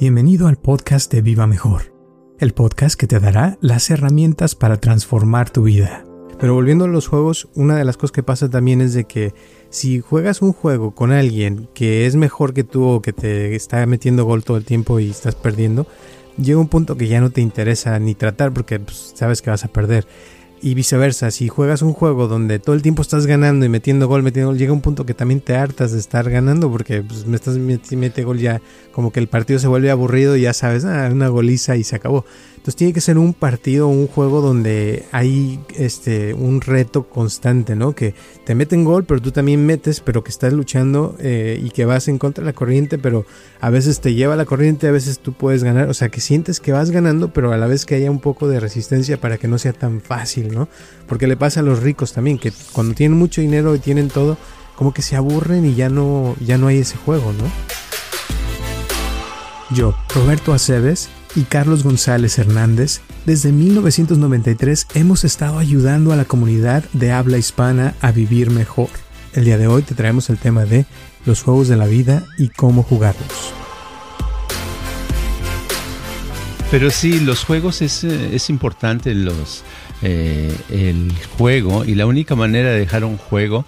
Bienvenido al podcast de Viva Mejor, el podcast que te dará las herramientas para transformar tu vida. Pero volviendo a los juegos, una de las cosas que pasa también es de que si juegas un juego con alguien que es mejor que tú o que te está metiendo gol todo el tiempo y estás perdiendo, llega un punto que ya no te interesa ni tratar porque pues, sabes que vas a perder. Y viceversa, si juegas un juego donde todo el tiempo estás ganando y metiendo gol, metiendo gol, llega un punto que también te hartas de estar ganando porque pues, me estás metiendo gol ya, como que el partido se vuelve aburrido y ya sabes, ah, una goliza y se acabó. Entonces tiene que ser un partido, un juego donde hay este un reto constante, ¿no? Que te meten gol, pero tú también metes, pero que estás luchando eh, y que vas en contra de la corriente, pero a veces te lleva la corriente, a veces tú puedes ganar, o sea, que sientes que vas ganando, pero a la vez que haya un poco de resistencia para que no sea tan fácil, ¿no? Porque le pasa a los ricos también, que cuando tienen mucho dinero y tienen todo, como que se aburren y ya no, ya no hay ese juego, ¿no? Yo, Roberto Aceves, y Carlos González Hernández, desde 1993 hemos estado ayudando a la comunidad de habla hispana a vivir mejor. El día de hoy te traemos el tema de los juegos de la vida y cómo jugarlos. Pero sí, los juegos es, es importante los, eh, el juego y la única manera de dejar un juego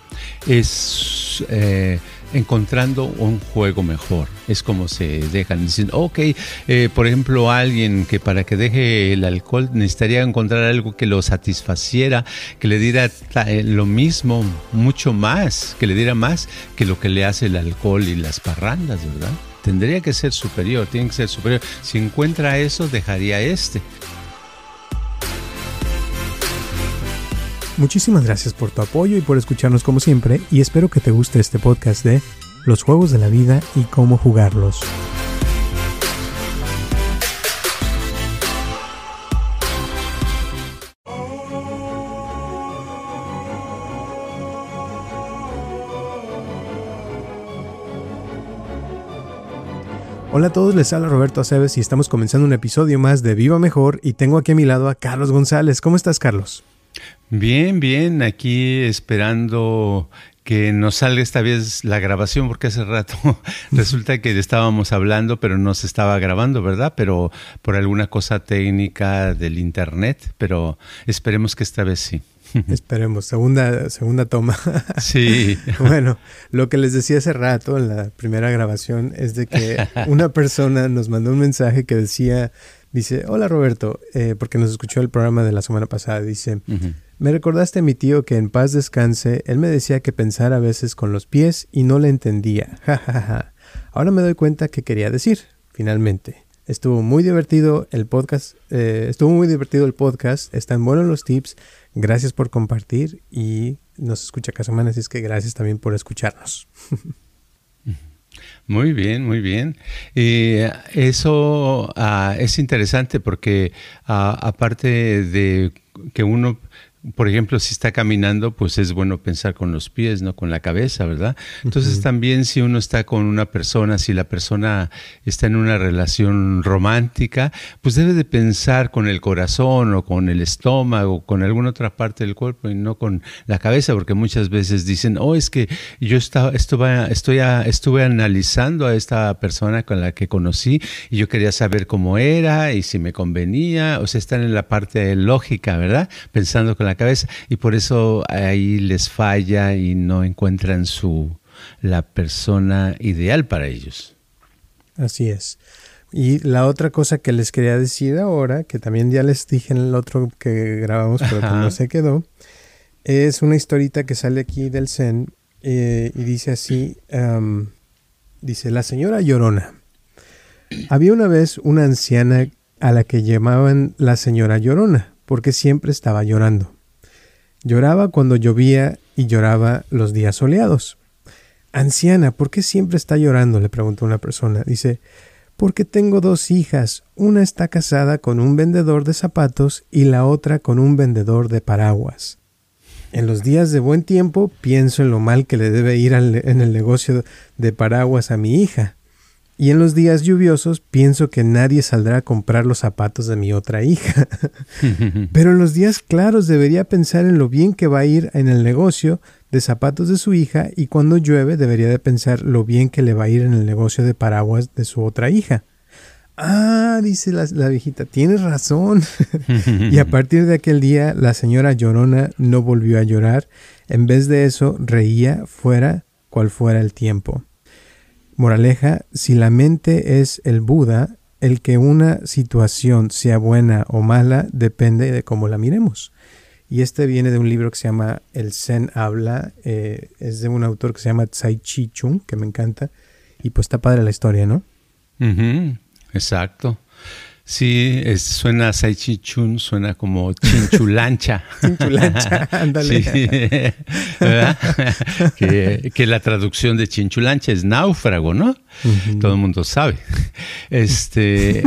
es eh, encontrando un juego mejor. Es como se dejan diciendo, ok, eh, por ejemplo, alguien que para que deje el alcohol necesitaría encontrar algo que lo satisfaciera, que le diera lo mismo, mucho más, que le diera más que lo que le hace el alcohol y las parrandas, ¿verdad? Tendría que ser superior, tiene que ser superior. Si encuentra eso, dejaría este. Muchísimas gracias por tu apoyo y por escucharnos como siempre y espero que te guste este podcast de los juegos de la vida y cómo jugarlos. Hola a todos, les habla Roberto Aceves y estamos comenzando un episodio más de Viva Mejor y tengo aquí a mi lado a Carlos González. ¿Cómo estás, Carlos? Bien, bien, aquí esperando que nos salga esta vez la grabación, porque hace rato resulta que estábamos hablando, pero no se estaba grabando, ¿verdad? Pero por alguna cosa técnica del internet, pero esperemos que esta vez sí. Esperemos, segunda, segunda toma. Sí. bueno, lo que les decía hace rato en la primera grabación es de que una persona nos mandó un mensaje que decía, dice, hola Roberto, eh, porque nos escuchó el programa de la semana pasada, dice, me recordaste a mi tío que en paz descanse, él me decía que pensara a veces con los pies y no le entendía. Ja, Ahora me doy cuenta que quería decir, finalmente. Estuvo muy divertido el podcast, eh, estuvo muy divertido el podcast, están buenos los tips, gracias por compartir y nos escucha cada semana, así es que gracias también por escucharnos. Muy bien, muy bien. Y eso ah, es interesante porque ah, aparte de que uno por ejemplo, si está caminando, pues es bueno pensar con los pies, no con la cabeza, ¿verdad? Entonces también si uno está con una persona, si la persona está en una relación romántica, pues debe de pensar con el corazón o con el estómago, o con alguna otra parte del cuerpo y no con la cabeza, porque muchas veces dicen, oh, es que yo estaba, estuve, estoy estuve analizando a esta persona con la que conocí y yo quería saber cómo era y si me convenía, o sea, están en la parte lógica, ¿verdad? Pensando con la cabeza y por eso ahí les falla y no encuentran su la persona ideal para ellos. Así es. Y la otra cosa que les quería decir ahora, que también ya les dije en el otro que grabamos, pero que no se quedó, es una historita que sale aquí del Zen eh, y dice así, dice, la señora Llorona. Había una vez una anciana a la que llamaban la señora Llorona, porque siempre estaba llorando. Lloraba cuando llovía y lloraba los días soleados. Anciana, ¿por qué siempre está llorando? le preguntó una persona. Dice, porque tengo dos hijas. Una está casada con un vendedor de zapatos y la otra con un vendedor de paraguas. En los días de buen tiempo pienso en lo mal que le debe ir en el negocio de paraguas a mi hija. Y en los días lluviosos pienso que nadie saldrá a comprar los zapatos de mi otra hija. Pero en los días claros debería pensar en lo bien que va a ir en el negocio de zapatos de su hija y cuando llueve debería de pensar lo bien que le va a ir en el negocio de paraguas de su otra hija. ah, dice la, la viejita, tienes razón. y a partir de aquel día, la señora llorona no volvió a llorar. En vez de eso, reía fuera cual fuera el tiempo. Moraleja, si la mente es el Buda, el que una situación sea buena o mala depende de cómo la miremos. Y este viene de un libro que se llama El Zen Habla, eh, es de un autor que se llama Tsai Chi Chung, que me encanta, y pues está padre la historia, ¿no? Exacto. Sí, suena a Chun, suena como chinchulancha. chinchulancha, ándale. que, la traducción de chinchulancha es náufrago, ¿no? Todo el mundo sabe. Este.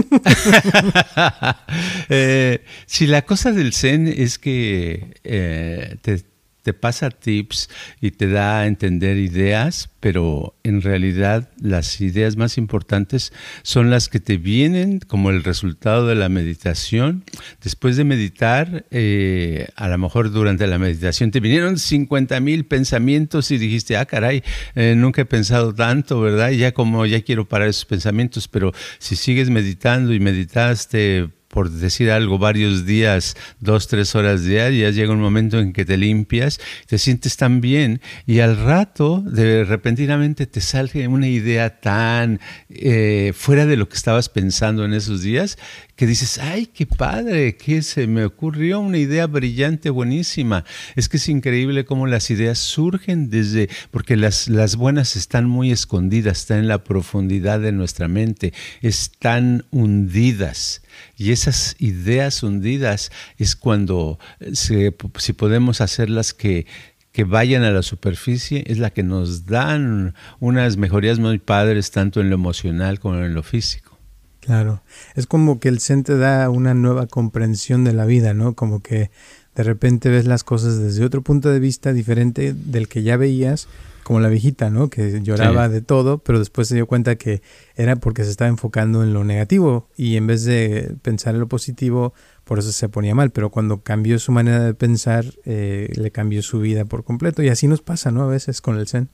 eh, si la cosa del Zen es que eh, te te pasa tips y te da a entender ideas, pero en realidad las ideas más importantes son las que te vienen como el resultado de la meditación. Después de meditar, eh, a lo mejor durante la meditación te vinieron 50 mil pensamientos y dijiste, ah, caray, eh, nunca he pensado tanto, ¿verdad? Y ya como ya quiero parar esos pensamientos, pero si sigues meditando y meditaste por decir algo, varios días, dos, tres horas diarias, llega un momento en que te limpias, te sientes tan bien y al rato de repentinamente te sale una idea tan eh, fuera de lo que estabas pensando en esos días que dices, ay, qué padre, que se me ocurrió una idea brillante, buenísima. Es que es increíble cómo las ideas surgen desde, porque las, las buenas están muy escondidas, están en la profundidad de nuestra mente, están hundidas. Y esas ideas hundidas es cuando, si podemos hacerlas que, que vayan a la superficie, es la que nos dan unas mejorías muy padres, tanto en lo emocional como en lo físico. Claro, es como que el Zen te da una nueva comprensión de la vida, ¿no? Como que de repente ves las cosas desde otro punto de vista diferente del que ya veías, como la viejita, ¿no? Que lloraba de todo, pero después se dio cuenta que era porque se estaba enfocando en lo negativo y en vez de pensar en lo positivo, por eso se ponía mal. Pero cuando cambió su manera de pensar, eh, le cambió su vida por completo y así nos pasa, ¿no? A veces con el Zen.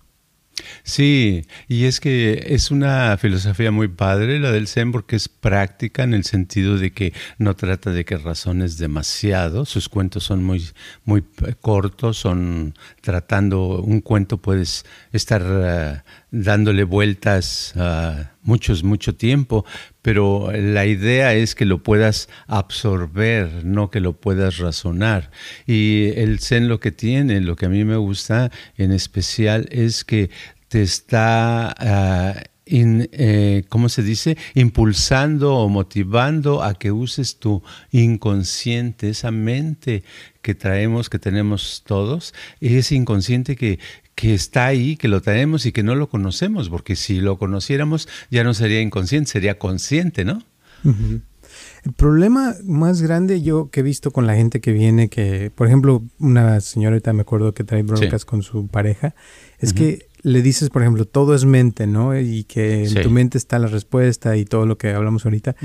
Sí, y es que es una filosofía muy padre la del Zen porque es práctica en el sentido de que no trata de que razones demasiado, sus cuentos son muy, muy cortos, son tratando, un cuento puedes estar eh, dándole vueltas uh, muchos, mucho tiempo, pero la idea es que lo puedas absorber, no que lo puedas razonar. Y el Zen lo que tiene, lo que a mí me gusta en especial es que te está... Uh, ¿cómo se dice? Impulsando o motivando a que uses tu inconsciente, esa mente que traemos, que tenemos todos, ese inconsciente que, que está ahí, que lo tenemos y que no lo conocemos, porque si lo conociéramos ya no sería inconsciente, sería consciente, ¿no? El problema más grande yo que he visto con la gente que viene, que por ejemplo una señorita me acuerdo que trae broncas con su pareja, es que le dices, por ejemplo, todo es mente, ¿no? Y que en tu mente está la respuesta y todo lo que hablamos ahorita.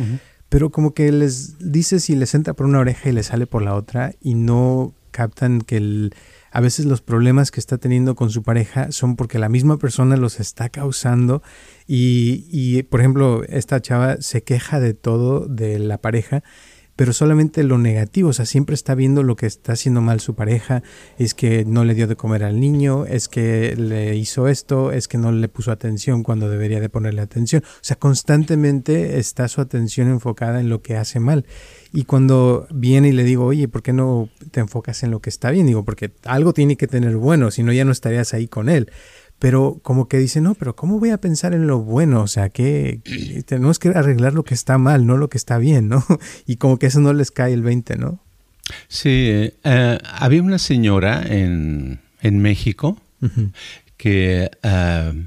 Pero como que les dices y les entra por una oreja y les sale por la otra y no captan que el, a veces los problemas que está teniendo con su pareja son porque la misma persona los está causando y, y por ejemplo, esta chava se queja de todo de la pareja pero solamente lo negativo, o sea, siempre está viendo lo que está haciendo mal su pareja, es que no le dio de comer al niño, es que le hizo esto, es que no le puso atención cuando debería de ponerle atención, o sea, constantemente está su atención enfocada en lo que hace mal. Y cuando viene y le digo, oye, ¿por qué no te enfocas en lo que está bien? Digo, porque algo tiene que tener bueno, si no ya no estarías ahí con él pero como que dice, no, pero ¿cómo voy a pensar en lo bueno? O sea, que, tenemos que arreglar lo que está mal, no lo que está bien, ¿no? Y como que eso no les cae el 20, ¿no? Sí, eh, había una señora en, en México que, eh,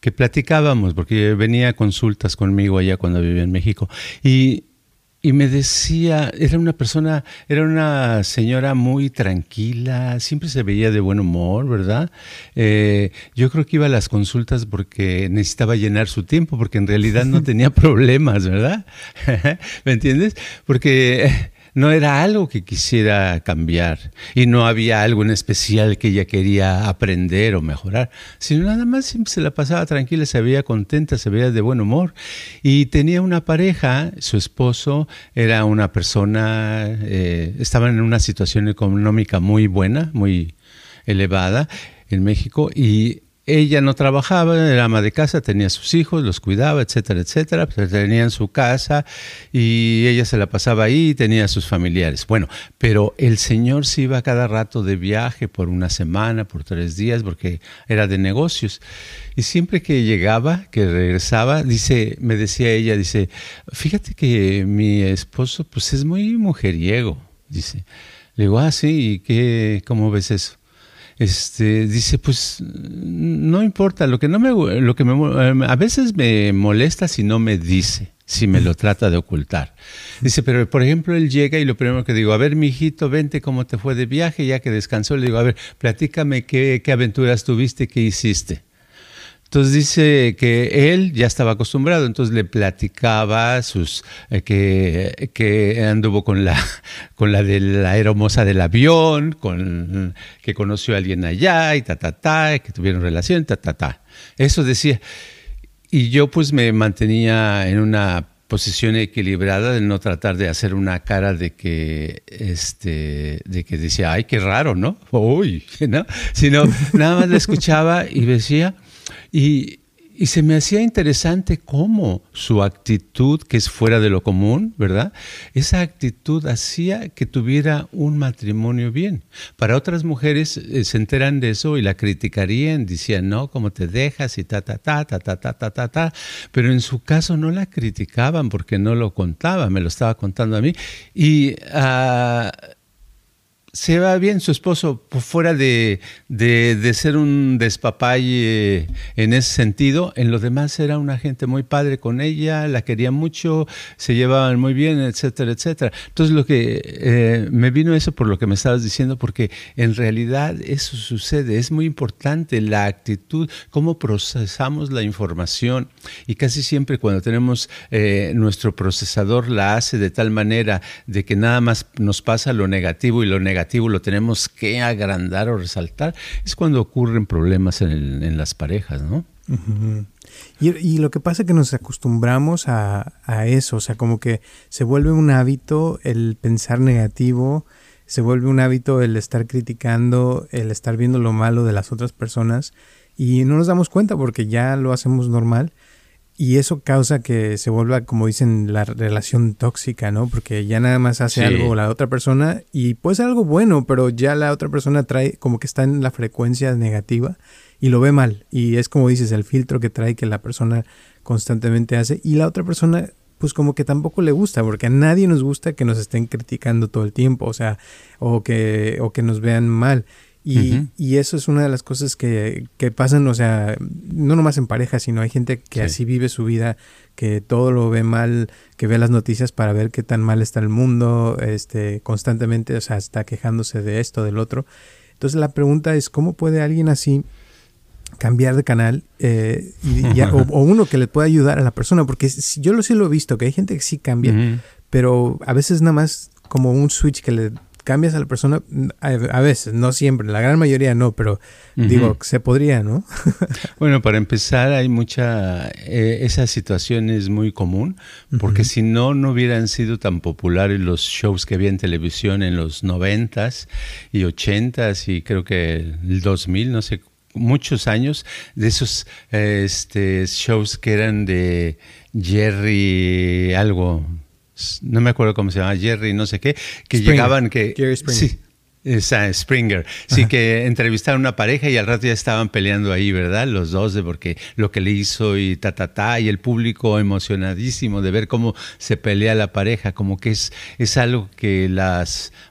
que platicábamos, porque venía a consultas conmigo allá cuando vivía en México, y y me decía, era una persona, era una señora muy tranquila, siempre se veía de buen humor, ¿verdad? Eh, yo creo que iba a las consultas porque necesitaba llenar su tiempo, porque en realidad no tenía problemas, ¿verdad? ¿Me entiendes? Porque no era algo que quisiera cambiar y no había algo en especial que ella quería aprender o mejorar, sino nada más se la pasaba tranquila, se veía contenta, se veía de buen humor. Y tenía una pareja, su esposo era una persona, eh, estaban en una situación económica muy buena, muy elevada en México y ella no trabajaba, era ama de casa, tenía sus hijos, los cuidaba, etcétera, etcétera, pero tenía en su casa y ella se la pasaba ahí y tenía sus familiares. Bueno, pero el señor se iba cada rato de viaje por una semana, por tres días, porque era de negocios. Y siempre que llegaba, que regresaba, dice, me decía ella, dice, fíjate que mi esposo pues es muy mujeriego, dice. Le digo, ah, sí, ¿y qué, cómo ves eso? Este, dice, pues no importa, lo que no me, lo que me, a veces me molesta si no me dice, si me lo trata de ocultar. Dice, pero por ejemplo, él llega y lo primero que digo, a ver, mi hijito, vente cómo te fue de viaje, ya que descansó, le digo, a ver, platícame qué, qué aventuras tuviste, qué hiciste. Entonces dice que él ya estaba acostumbrado, entonces le platicaba sus eh, que, que, anduvo con la con la de la aeromoza del avión, con que conoció a alguien allá y ta ta ta, que tuvieron relación, ta ta ta. Eso decía. Y yo pues me mantenía en una posición equilibrada de no tratar de hacer una cara de que este de que decía, "Ay, qué raro, ¿no?" Uy, ¿no? Sino nada más le escuchaba y decía y, se me hacía interesante cómo su actitud, que es fuera de lo común, ¿verdad? Esa actitud hacía que tuviera un matrimonio bien. Para otras mujeres eh, se enteran de eso y la criticarían, decían, no, cómo te dejas y ta, ta, ta, ta, ta, ta, ta, ta, ta. Pero en su caso no la criticaban porque no lo contaba, me lo estaba contando a mí. Y. Uh, se va bien su esposo, fuera de, de, ser un despapalle en ese sentido, en lo demás era una gente muy padre con ella, la quería mucho, se llevaban muy bien, etcétera, etcétera. Entonces lo que eh, me vino eso por lo que me estabas diciendo, porque en realidad eso sucede, es muy importante la actitud, cómo procesamos la información y casi siempre cuando tenemos eh, nuestro procesador la hace de tal manera de que nada más nos pasa lo negativo y lo negativo lo tenemos que agrandar o resaltar, es cuando ocurren problemas en, las parejas, ¿no? y, lo que pasa es que nos acostumbramos a, eso, o sea, como que se vuelve un hábito el pensar negativo, se vuelve un hábito el estar criticando, el estar viendo lo malo de las otras personas y no nos damos cuenta porque ya lo hacemos normal y eso causa que se vuelva, como dicen, la relación tóxica, ¿no? Porque ya nada más hace algo la otra persona y puede ser algo bueno, pero ya la otra persona trae como que está en la frecuencia negativa y lo ve mal. Y es como dices, el filtro que trae que la persona constantemente hace y la otra persona pues como que tampoco le gusta, porque a nadie nos gusta que nos estén criticando todo el tiempo, o sea, o que, o que nos vean mal. Y, eso es una de las cosas que, pasan, o sea, no nomás en pareja, sino hay gente que así vive su vida, que todo lo ve mal, que ve las noticias para ver qué tan mal está el mundo, este, constantemente, o sea, está quejándose de esto, del otro. Entonces la pregunta es, ¿cómo puede alguien así cambiar de canal eh, y o, uno que le pueda ayudar a la persona? Porque yo lo sí lo he visto, que hay gente que sí cambia, pero a veces nada más como un switch que le cambias a la persona, a, veces, no siempre, la gran mayoría no, pero digo, se podría, ¿no? bueno, para empezar, hay mucha, eh, esa situación es muy común, porque si no, no hubieran sido tan populares los shows que había en televisión en los noventas y ochentas y creo que el 2000, no sé muchos años de esos este, shows que eran de Jerry algo no me acuerdo cómo se llama, Jerry, no sé qué, que llegaban que... Jerry Springer. Sí, esa, Springer. Sí, que entrevistaron una pareja y al rato ya estaban peleando ahí, ¿verdad? Los dos, de porque lo que le hizo y ta, ta, ta, y el público emocionadísimo de ver cómo se pelea la pareja, como que es, es algo que la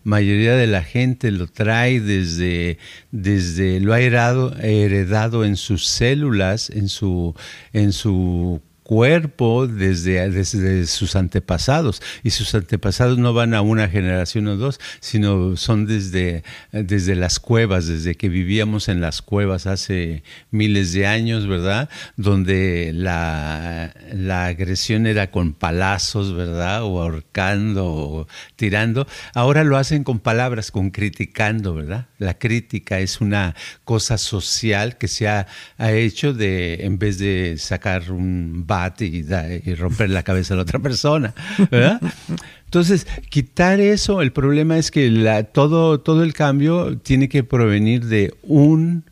mayoría de la gente lo trae desde, desde lo ha heredado, heredado en sus células, en su, en su cuerpo desde, desde sus antepasados. Y sus antepasados no van a una generación o dos, sino son desde, desde las cuevas, desde que vivíamos en las cuevas hace miles de años, ¿verdad? Donde la, la agresión era con palazos, ¿verdad? O ahorcando o tirando. Ahora lo hacen con palabras, con criticando, ¿verdad? La crítica es una cosa social que se ha, ha hecho de, en vez de sacar un y, romper la cabeza a la otra persona, ¿verdad? Entonces, quitar eso, el problema es que todo, todo el cambio tiene que provenir de un,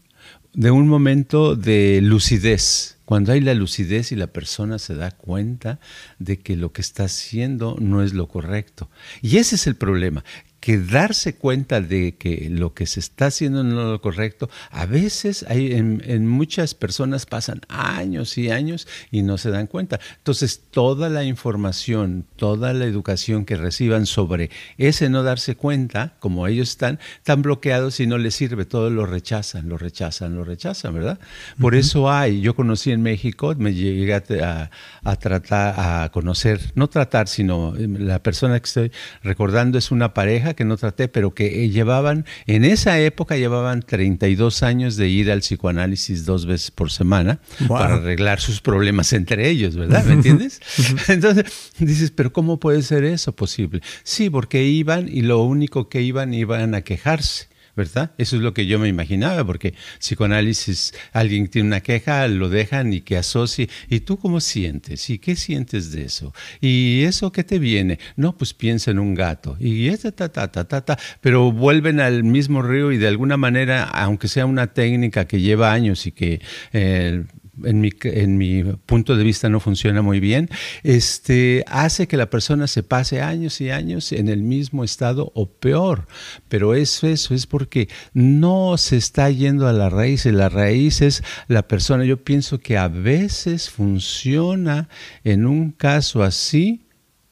de un momento de lucidez. Cuando hay la lucidez y la persona se da cuenta de que lo que está haciendo no es lo correcto. Y ese es el problema, que darse cuenta de que lo que se está haciendo no es lo correcto, a veces hay, en, muchas personas pasan años y años y no se dan cuenta. Entonces, toda la información, toda la educación que reciban sobre ese no darse cuenta, como ellos están tan bloqueados y no les sirve, todo lo rechazan, lo rechazan, lo rechazan, ¿verdad? Por eso hay, yo conocí en México, me llegué a, a tratar, a conocer, no tratar, sino la persona que estoy recordando es una pareja, que no traté, pero que eh, llevaban, en esa época llevaban 32 años de ir al psicoanálisis dos veces por semana para arreglar sus problemas entre ellos, ¿verdad? ¿Me entiendes? Entonces dices, pero ¿cómo puede ser eso posible? Sí, porque iban y lo único que iban iban a quejarse. ¿Verdad? Eso es lo que yo me imaginaba, porque psicoanálisis, alguien tiene una queja, lo dejan y que asocie. ¿Y tú cómo sientes? ¿Y qué sientes de eso? ¿Y eso qué te viene? No, pues piensa en un gato. Y esta, ta, ta, ta, ta, ta. Pero vuelven al mismo río y de alguna manera, aunque sea una técnica que lleva años y que eh, en mi, en mi punto de vista no funciona muy bien, este, hace que la persona se pase años y años en el mismo estado o peor. Pero eso, eso es porque no se está yendo a la raíz y la raíz es la persona. Yo pienso que a veces funciona en un caso así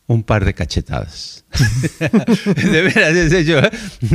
un par de cachetadas. de veras, ¿eh?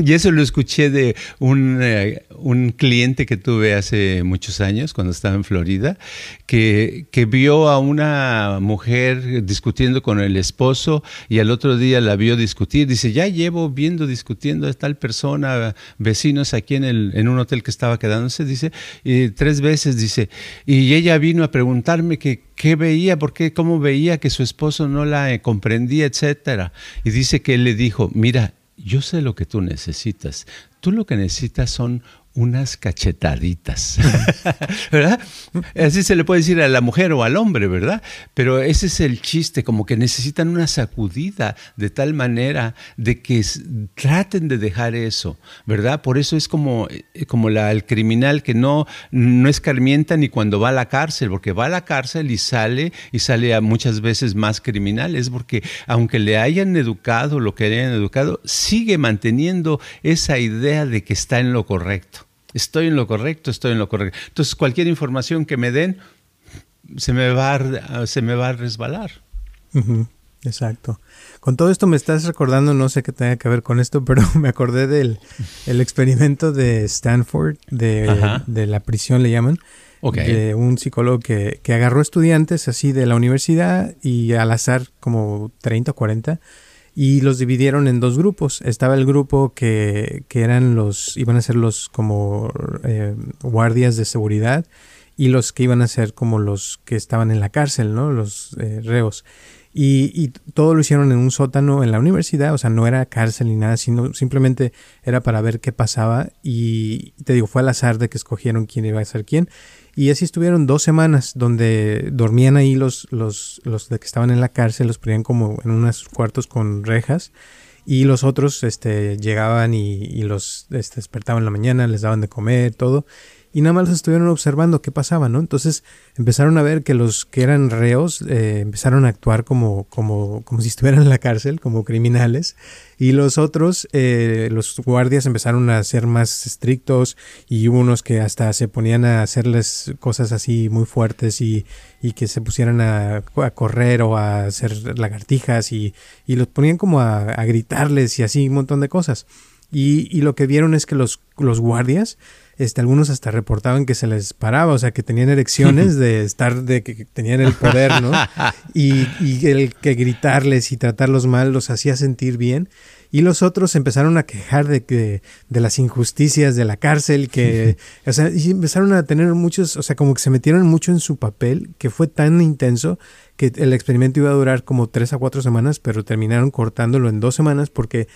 Y eso lo escuché de un, eh, un, cliente que tuve hace muchos años, cuando estaba en Florida, que, que, vio a una mujer discutiendo con el esposo y al otro día la vio discutir. Dice, ya llevo viendo discutiendo a tal persona, vecinos aquí en, el, en un hotel que estaba quedándose, dice, y tres veces, dice, y ella vino a preguntarme que qué veía, por qué, cómo veía que su esposo no la eh, comprendía, etcétera. Y dice que él le dijo, mira, yo sé lo que tú necesitas. Tú lo que necesitas son unas cachetaditas, ¿verdad? Así se le puede decir a la mujer o al hombre, ¿verdad? Pero ese es el chiste, como que necesitan una sacudida de tal manera de que traten de dejar eso, ¿verdad? Por eso es como, eh, como la, el criminal que no, no escarmienta ni cuando va a la cárcel, porque va a la cárcel y sale y sale a muchas veces más criminal, es porque aunque le hayan educado lo que le hayan educado, sigue manteniendo esa idea de que está en lo correcto. Estoy en lo correcto, estoy en lo correcto. Entonces, cualquier información que me den, se me va a, se me va a resbalar. Exacto. Con todo esto me estás recordando, no sé qué tenga que ver con esto, pero me acordé del el experimento de Stanford, de, de la prisión le llaman, de un psicólogo que, que agarró estudiantes así de la universidad y al azar como 30 o 40 y los dividieron en dos grupos. Estaba el grupo que, que eran los, iban a ser los como eh, guardias de seguridad y los que iban a ser como los que estaban en la cárcel, ¿no? Los eh, reos. Y, y, todo lo hicieron en un sótano en la universidad, o sea, no era cárcel ni nada, sino simplemente era para ver qué pasaba y te digo, fue al azar de que escogieron quién iba a ser quién. Y así estuvieron dos semanas donde dormían ahí los, los, los que estaban en la cárcel, los ponían como en unos cuartos con rejas. Y los otros este, llegaban y, y los este, despertaban en la mañana, les daban de comer, todo y nada más los estuvieron observando qué pasaba, ¿no? Entonces empezaron a ver que los que eran reos eh, empezaron a actuar como, como, como si estuvieran en la cárcel, como criminales, y los otros, eh, los guardias empezaron a ser más estrictos y hubo unos que hasta se ponían a hacerles cosas así muy fuertes y, y que se pusieran a, correr o a hacer lagartijas y, y los ponían como a, a gritarles y así un montón de cosas. Y, lo que vieron es que los, los guardias, este, algunos hasta reportaban que se les paraba, o sea, que tenían erecciones de estar, de que tenían el poder, ¿no? Y, y el que gritarles y tratarlos mal los hacía sentir bien. Y los otros empezaron a quejar de que de las injusticias de la cárcel, que, o sea, y empezaron a tener muchos, o sea, como que se metieron mucho en su papel, que fue tan intenso que el experimento iba a durar como tres a cuatro semanas, pero terminaron cortándolo en dos semanas porque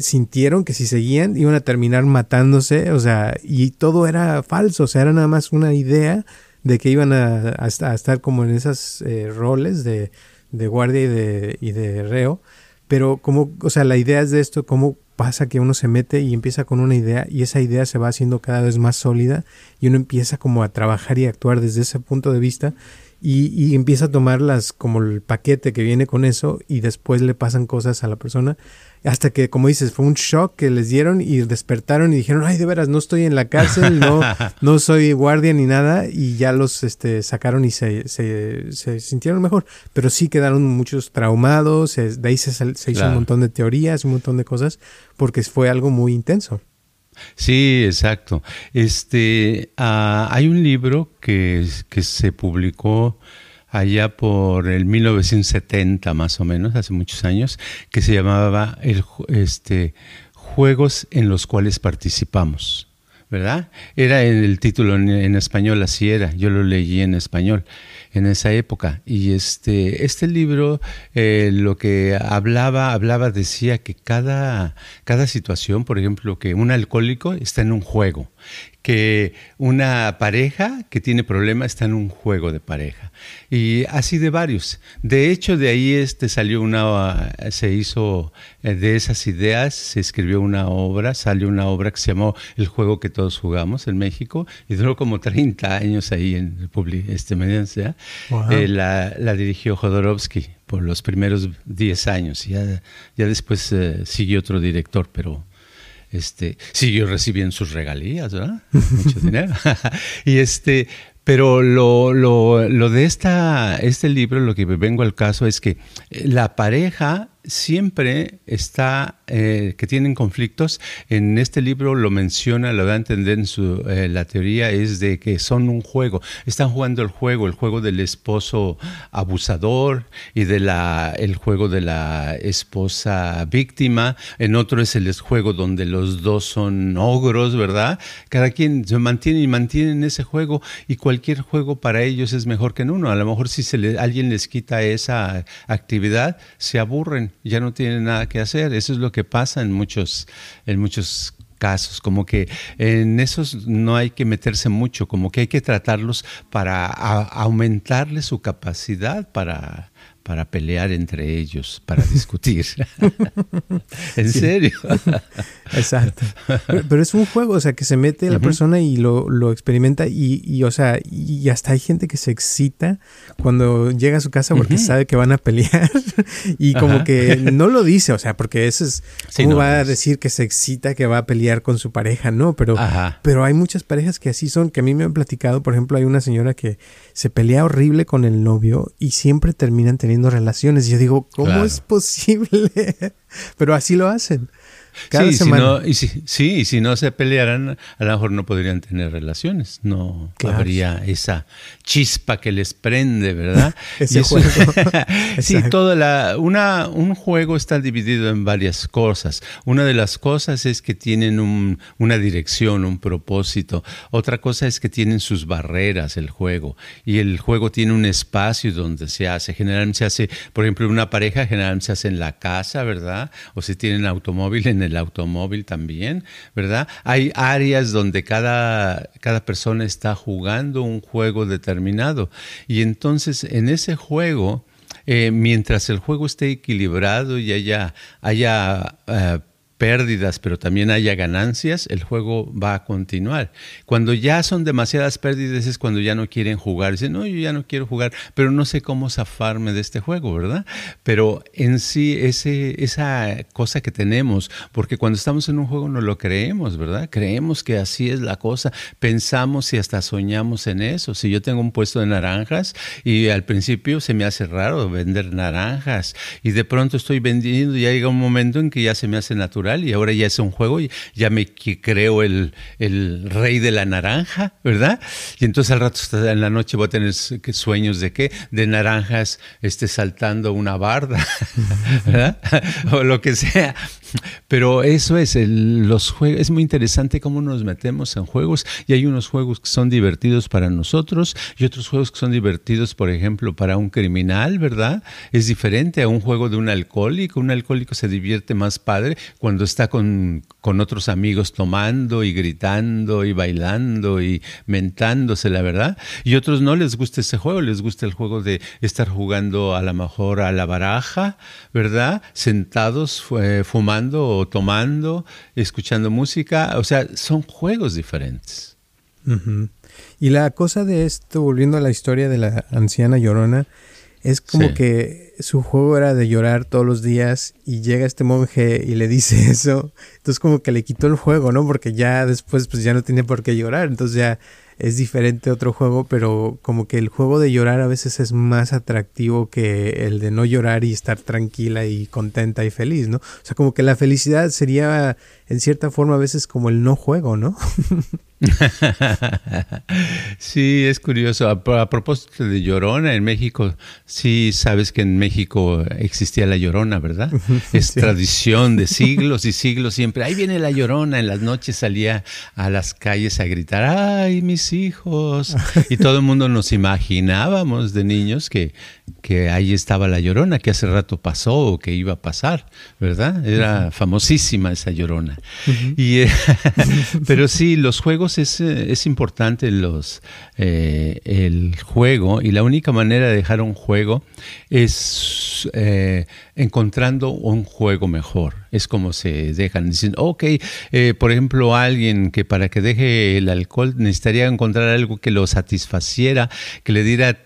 sintieron que si seguían iban a terminar matándose, o sea, y todo era falso, o sea, era nada más una idea de que iban a, estar como en esos eh, roles de, de guardia y de, y de reo pero como, o sea, la idea es de esto, cómo pasa que uno se mete y empieza con una idea y esa idea se va haciendo cada vez más sólida y uno empieza como a trabajar y actuar desde ese punto de vista y, y, empieza a tomarlas como el paquete que viene con eso y después le pasan cosas a la persona hasta que como dices fue un shock que les dieron y despertaron y dijeron ay de veras no estoy en la cárcel no no soy guardia ni nada y ya los este sacaron y se, se, se sintieron mejor. Pero sí quedaron muchos traumados de ahí se, se hizo un montón de teorías un montón de cosas porque fue algo muy intenso. Sí, exacto. Este, ah, hay un libro que, que se publicó allá por el 1970 más o menos, hace muchos años, que se llamaba el, este, Juegos en los cuales participamos. ¿Verdad? Era el título en, español, así era, yo lo leí en español en esa época. Y este, este libro eh, lo que hablaba, hablaba, decía que cada, cada situación, por ejemplo, que un alcohólico está en un juego, que una pareja que tiene problemas está en un juego de pareja. Y así de varios. De hecho, de ahí este salió una, se hizo, eh, de esas ideas se escribió una obra, salió una obra que se llamó El juego que todos jugamos en México y duró como 30 años ahí en este mediante eh, la, la, dirigió Jodorowsky por los primeros 10 años. Ya, ya después eh, siguió otro director, pero este, siguió recibiendo sus regalías, ¿verdad? Mucho dinero. y este, pero lo, lo, lo de esta, este libro, lo que vengo al caso es que la pareja siempre está, eh, que tienen conflictos. En este libro lo menciona, lo da a entender en su, eh, la teoría es de que son un juego. Están jugando el juego, el juego del esposo abusador y de la, el juego de la esposa víctima. En otro es el juego donde los dos son ogros, ¿verdad? Cada quien se mantiene y mantiene en ese juego y cualquier juego para ellos es mejor que en uno. A lo mejor si se le, alguien les quita esa actividad, se aburren ya no tienen nada que hacer. Eso es lo que pasa en muchos, en muchos casos, como que en esos no hay que meterse mucho, como que hay que tratarlos para aumentarle su capacidad para para pelear entre ellos, para discutir. en serio. Exacto. Pero, es un juego, o sea, que se mete la persona y lo, lo experimenta y, y, o sea, y hasta hay gente que se excita cuando llega a su casa porque sabe que van a pelear y como que no lo dice, o sea, porque eso es, ¿cómo va a decir que se excita que va a pelear con su pareja? No, pero, pero hay muchas parejas que así son, que a mí me han platicado, por ejemplo, hay una señora que se pelea horrible con el novio y siempre terminan teniendo relaciones. Y yo digo, ¿cómo es posible? Pero así lo hacen sí, Si no, y si, sí, y si no se pelearan, a lo mejor no podrían tener relaciones, no habría esa chispa que les prende, ¿verdad? Ese juego. sí, toda la, una, un juego está dividido en varias cosas. Una de las cosas es que tienen un, una dirección, un propósito. Otra cosa es que tienen sus barreras el juego. Y el juego tiene un espacio donde se hace. Generalmente se hace, por ejemplo, una pareja generalmente se hace en la casa, ¿verdad? O si tienen automóvil en el el automóvil también, ¿verdad? Hay áreas donde cada, cada persona está jugando un juego determinado y entonces en ese juego, eh, mientras el juego esté equilibrado y haya, haya eh, pérdidas, pero también haya ganancias, el juego va a continuar. Cuando ya son demasiadas pérdidas es cuando ya no quieren jugar. Dicen, no, yo ya no quiero jugar, pero no sé cómo zafarme de este juego, ¿verdad? Pero en sí, ese, esa cosa que tenemos, porque cuando estamos en un juego no lo creemos, ¿verdad? Creemos que así es la cosa, pensamos y hasta soñamos en eso. Si yo tengo un puesto de naranjas y al principio se me hace raro vender naranjas y de pronto estoy vendiendo y llega un momento en que ya se me hace natural y ahora ya es un juego, y ya me creo el, el rey de la naranja, ¿verdad? Y entonces al rato en la noche voy a tener sueños de qué? De naranjas este, saltando una barda, ¿verdad? o lo que sea. Pero eso es, los juegos, es muy interesante cómo nos metemos en juegos y hay unos juegos que son divertidos para nosotros y otros juegos que son divertidos, por ejemplo, para un criminal, ¿verdad? Es diferente a un juego de un alcohólico. Un alcohólico se divierte más padre cuando está con, con otros amigos tomando y gritando y bailando y mentándose, la verdad. Y otros no les gusta ese juego, les gusta el juego de estar jugando a lo mejor a la baraja, ¿verdad? Sentados fumando o tomando, escuchando música. O sea, son juegos diferentes. Y la cosa de esto, volviendo a la historia de la anciana llorona, es como que su juego era de llorar todos los días y llega este monje y le dice eso. Entonces como que le quitó el juego, ¿no? Porque ya después pues ya no tenía por qué llorar. Entonces ya es diferente otro juego, pero como que el juego de llorar a veces es más atractivo que el de no llorar y estar tranquila y contenta y feliz, ¿no? O sea, como que la felicidad sería en cierta forma a veces como el no juego, ¿no? sí, es curioso. A, propósito de Llorona, en México, sí sabes que en México existía la Llorona, ¿verdad? Es tradición de siglos y siglos siempre. Ahí viene la Llorona. En las noches salía a las calles a gritar, ¡ay, mis hijos! Y todo el mundo nos imaginábamos de niños que, que ahí estaba la Llorona, que hace rato pasó o que iba a pasar, ¿verdad? Era famosísima esa Llorona. y, eh, pero sí, los juegos es, eh, es importante, los, eh, el juego, y la única manera de dejar un juego es encontrando un juego mejor. Es como se dejan. Dicen, ok, por ejemplo, alguien que para que deje el alcohol necesitaría encontrar algo que lo satisfaciera, que le diera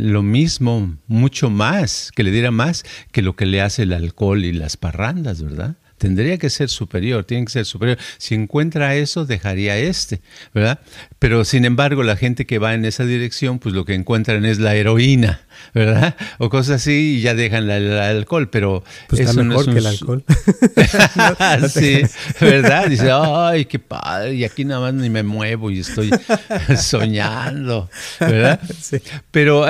lo mismo, mucho más, que le diera más que lo que le hace el alcohol y las parrandas, ¿verdad? tendría que ser superior, tiene que ser superior. Si encuentra eso, dejaría este, ¿verdad? Pero sin embargo, la gente que va en esa dirección, pues lo que encuentran es la heroína, ¿verdad? O cosas así y ya dejan el alcohol, pero pues eso no es que el alcohol. sí, ¿verdad? Dice, ay, qué padre, y aquí nada más ni me muevo y estoy soñando, ¿verdad? Sí. Pero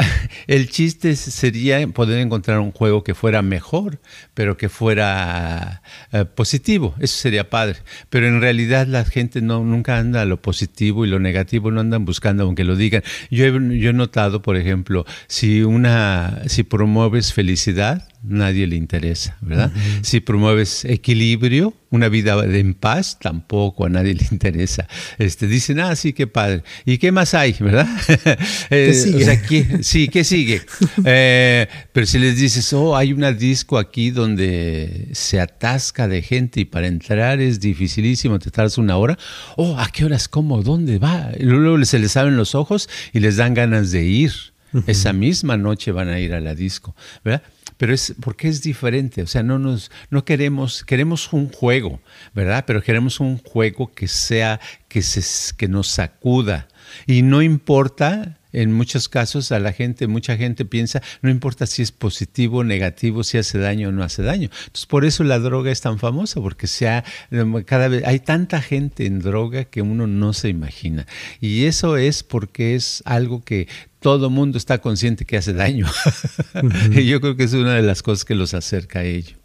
el chiste sería poder encontrar un juego que fuera mejor, pero que fuera eh, positivo, eso sería padre. Pero en realidad la gente no nunca anda a lo positivo y lo negativo no andan buscando, aunque lo digan. Yo he, yo he notado, por ejemplo, si, una, si promueves felicidad, nadie le interesa, ¿verdad? Si promueves equilibrio, una vida en paz, tampoco a nadie le interesa. Este, dicen, ah, sí, qué padre. ¿Y qué más hay, verdad? ¿Qué sigue? sí, ¿qué sigue? Eh, pero si les dices, oh, hay una disco aquí donde se atasca de gente y para entrar es dificilísimo, te tardas una hora, oh, ¿a qué horas, cómo, dónde va? Luego se les abren los ojos y les dan ganas de ir. Esa misma noche van a ir a la disco, ¿verdad? pero es porque es diferente, o sea, no nos no queremos queremos un juego, ¿verdad? Pero queremos un juego que sea que se que nos sacuda y no importa en muchos casos a la gente, mucha gente piensa, no importa si es positivo o negativo, si hace daño o no hace daño. Entonces, por eso la droga es tan famosa, porque sea, cada vez hay tanta gente en droga que uno no se imagina. Y eso es porque es algo que todo mundo está consciente que hace daño. y yo creo que es una de las cosas que los acerca a ello.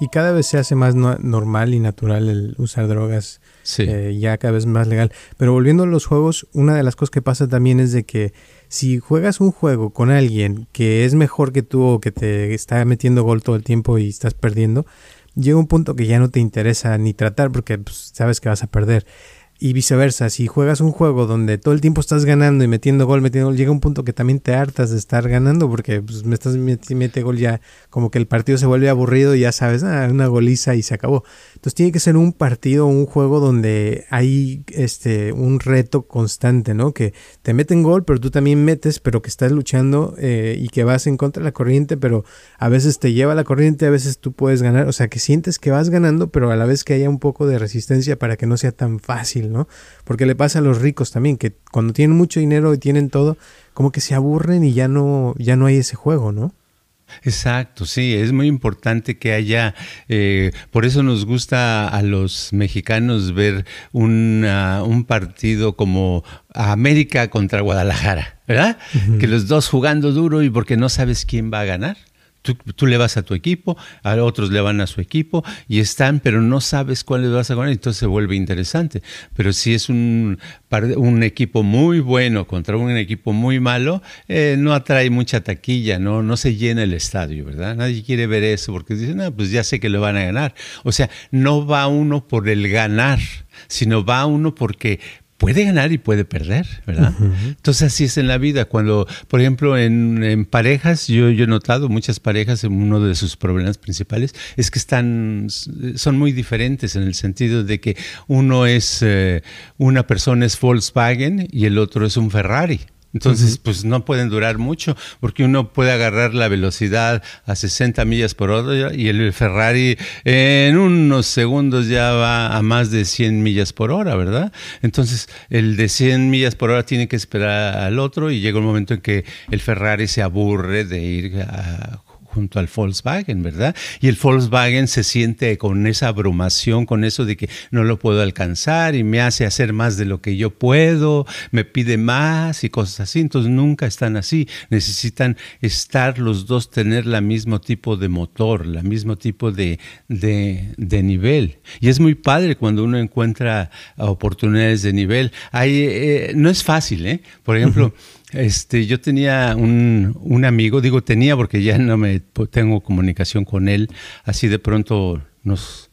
Y cada vez se hace más normal y natural el usar drogas, eh, ya cada vez más legal. Pero volviendo a los juegos, una de las cosas que pasa también es de que si juegas un juego con alguien que es mejor que tú o que te está metiendo gol todo el tiempo y estás perdiendo, llega un punto que ya no te interesa ni tratar porque pues, sabes que vas a perder. Y viceversa, si juegas un juego donde todo el tiempo estás ganando y metiendo gol, metiendo gol, llega un punto que también te hartas de estar ganando porque pues, me estás metiendo gol ya, como que el partido se vuelve aburrido y ya sabes, ah, una goliza y se acabó. Entonces tiene que ser un partido, un juego donde hay este un reto constante, ¿no? Que te meten gol, pero tú también metes, pero que estás luchando eh, y que vas en contra de la corriente, pero a veces te lleva la corriente, a veces tú puedes ganar, o sea, que sientes que vas ganando, pero a la vez que haya un poco de resistencia para que no sea tan fácil. ¿No? Porque le pasa a los ricos también, que cuando tienen mucho dinero y tienen todo, como que se aburren y ya no, ya no hay ese juego, ¿no? Exacto, sí, es muy importante que haya, eh, por eso nos gusta a los mexicanos ver un partido como América contra Guadalajara, ¿verdad? Que los dos jugando duro y porque no sabes quién va a ganar. Tú, le vas a tu equipo, a otros le van a su equipo y están, pero no sabes cuál les vas a ganar, entonces se vuelve interesante. Pero si es un, un equipo muy bueno contra un equipo muy malo, eh, no atrae mucha taquilla, no, no se llena el estadio, ¿verdad? Nadie quiere ver eso porque dicen, no, pues ya sé que lo van a ganar. O sea, no va uno por el ganar, sino va uno porque puede ganar y puede perder, ¿verdad? Entonces así es en la vida. Cuando, por ejemplo, en, parejas, yo, he notado muchas parejas, uno de sus problemas principales es que están, son muy diferentes en el sentido de que uno es, eh, una persona es Volkswagen y el otro es un Ferrari. Entonces, pues no pueden durar mucho, porque uno puede agarrar la velocidad a 60 millas por hora y el Ferrari en unos segundos ya va a más de 100 millas por hora, ¿verdad? Entonces, el de 100 millas por hora tiene que esperar al otro y llega un momento en que el Ferrari se aburre de ir a junto al Volkswagen, ¿verdad? Y el Volkswagen se siente con esa abrumación, con eso de que no lo puedo alcanzar y me hace hacer más de lo que yo puedo, me pide más y cosas así. Entonces nunca están así. Necesitan estar los dos, tener el mismo tipo de motor, el mismo tipo de, de, nivel. Y es muy padre cuando uno encuentra oportunidades de nivel. Hay, eh, no es fácil, ¿eh? Por ejemplo, este, yo tenía un, un, amigo, digo tenía porque ya no me tengo comunicación con él, así de pronto nos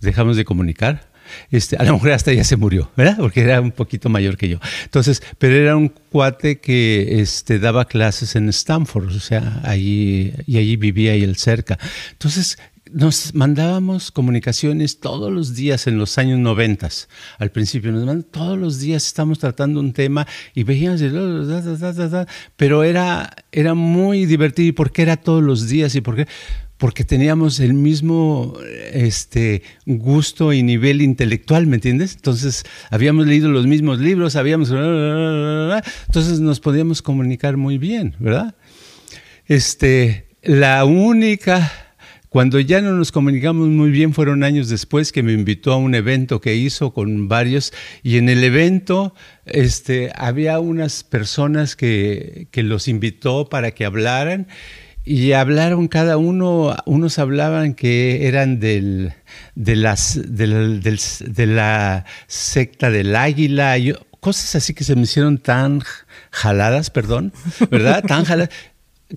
dejamos de comunicar. Este, a lo mejor hasta ya se murió, ¿verdad? Porque era un poquito mayor que yo. Entonces, pero era un cuate que este, daba clases en Stanford, o sea, allí, y allí vivía él cerca. Entonces, nos mandábamos comunicaciones todos los días en los años noventas. Al principio nos mandaban todos los días, estamos tratando un tema y veíamos, pero era, era muy divertido. ¿Y por qué era todos los días? ¿Y por? Porque teníamos el mismo este, gusto y nivel intelectual, ¿me entiendes? Entonces, habíamos leído los mismos libros, habíamos... Entonces nos podíamos comunicar muy bien, ¿verdad? Este, la única cuando ya no nos comunicamos muy bien fueron años después que me invitó a un evento que hizo con varios y en el evento este, había unas personas que, que los invitó para que hablaran y hablaron cada uno, unos hablaban que eran del, de, las, de la secta del águila, y cosas así que se me hicieron tan jaladas, perdón, ¿verdad? Tan jaladas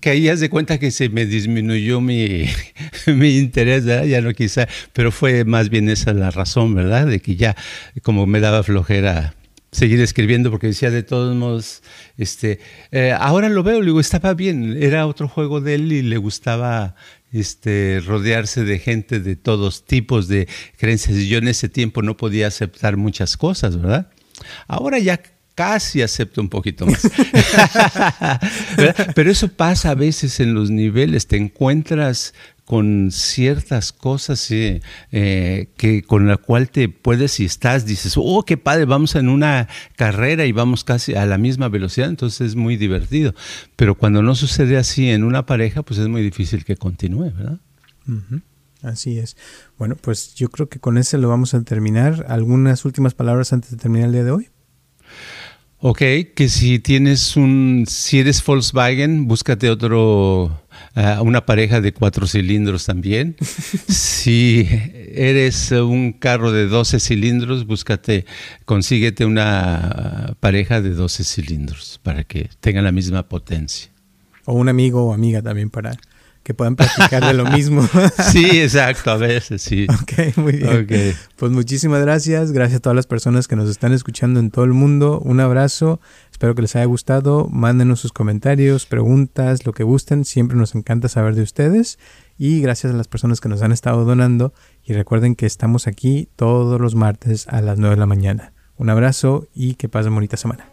que ahí haz de cuenta que se me disminuyó mi, mi interés, ya no quizá, pero fue más bien esa la razón, ¿verdad? De que ya como me daba flojera seguir escribiendo porque decía de todos modos, este, eh, ahora lo veo, le digo, estaba bien, era otro juego de él y le gustaba este, rodearse de gente de todos tipos de creencias. Y yo en ese tiempo no podía aceptar muchas cosas, ¿verdad? Ahora ya casi acepto un poquito más. Pero eso pasa a veces en los niveles, te encuentras con ciertas cosas eh, que con la cual te puedes y estás dices oh qué padre vamos en una carrera y vamos casi a la misma velocidad entonces es muy divertido pero cuando no sucede así en una pareja pues es muy difícil que continúe verdad Así es. Bueno, pues yo creo que con ese lo vamos a terminar. ¿Algunas últimas palabras antes de terminar el día de hoy? Ok, que si tienes un, si eres Volkswagen, búscate otro, uh, una pareja de cuatro cilindros también. si eres un carro de 12 cilindros, búscate, consíguete una pareja de 12 cilindros para que tengan la misma potencia. O un amigo o amiga también para que puedan practicar de lo mismo. sí, exacto, a veces sí. Ok, muy bien. Pues muchísimas gracias. Gracias a todas las personas que nos están escuchando en todo el mundo. Un abrazo. Espero que les haya gustado. Mándenos sus comentarios, preguntas, lo que gusten. Siempre nos encanta saber de ustedes. Y gracias a las personas que nos han estado donando. Y recuerden que estamos aquí todos los martes a las 9 de la mañana. Un abrazo y que pasen bonita semana.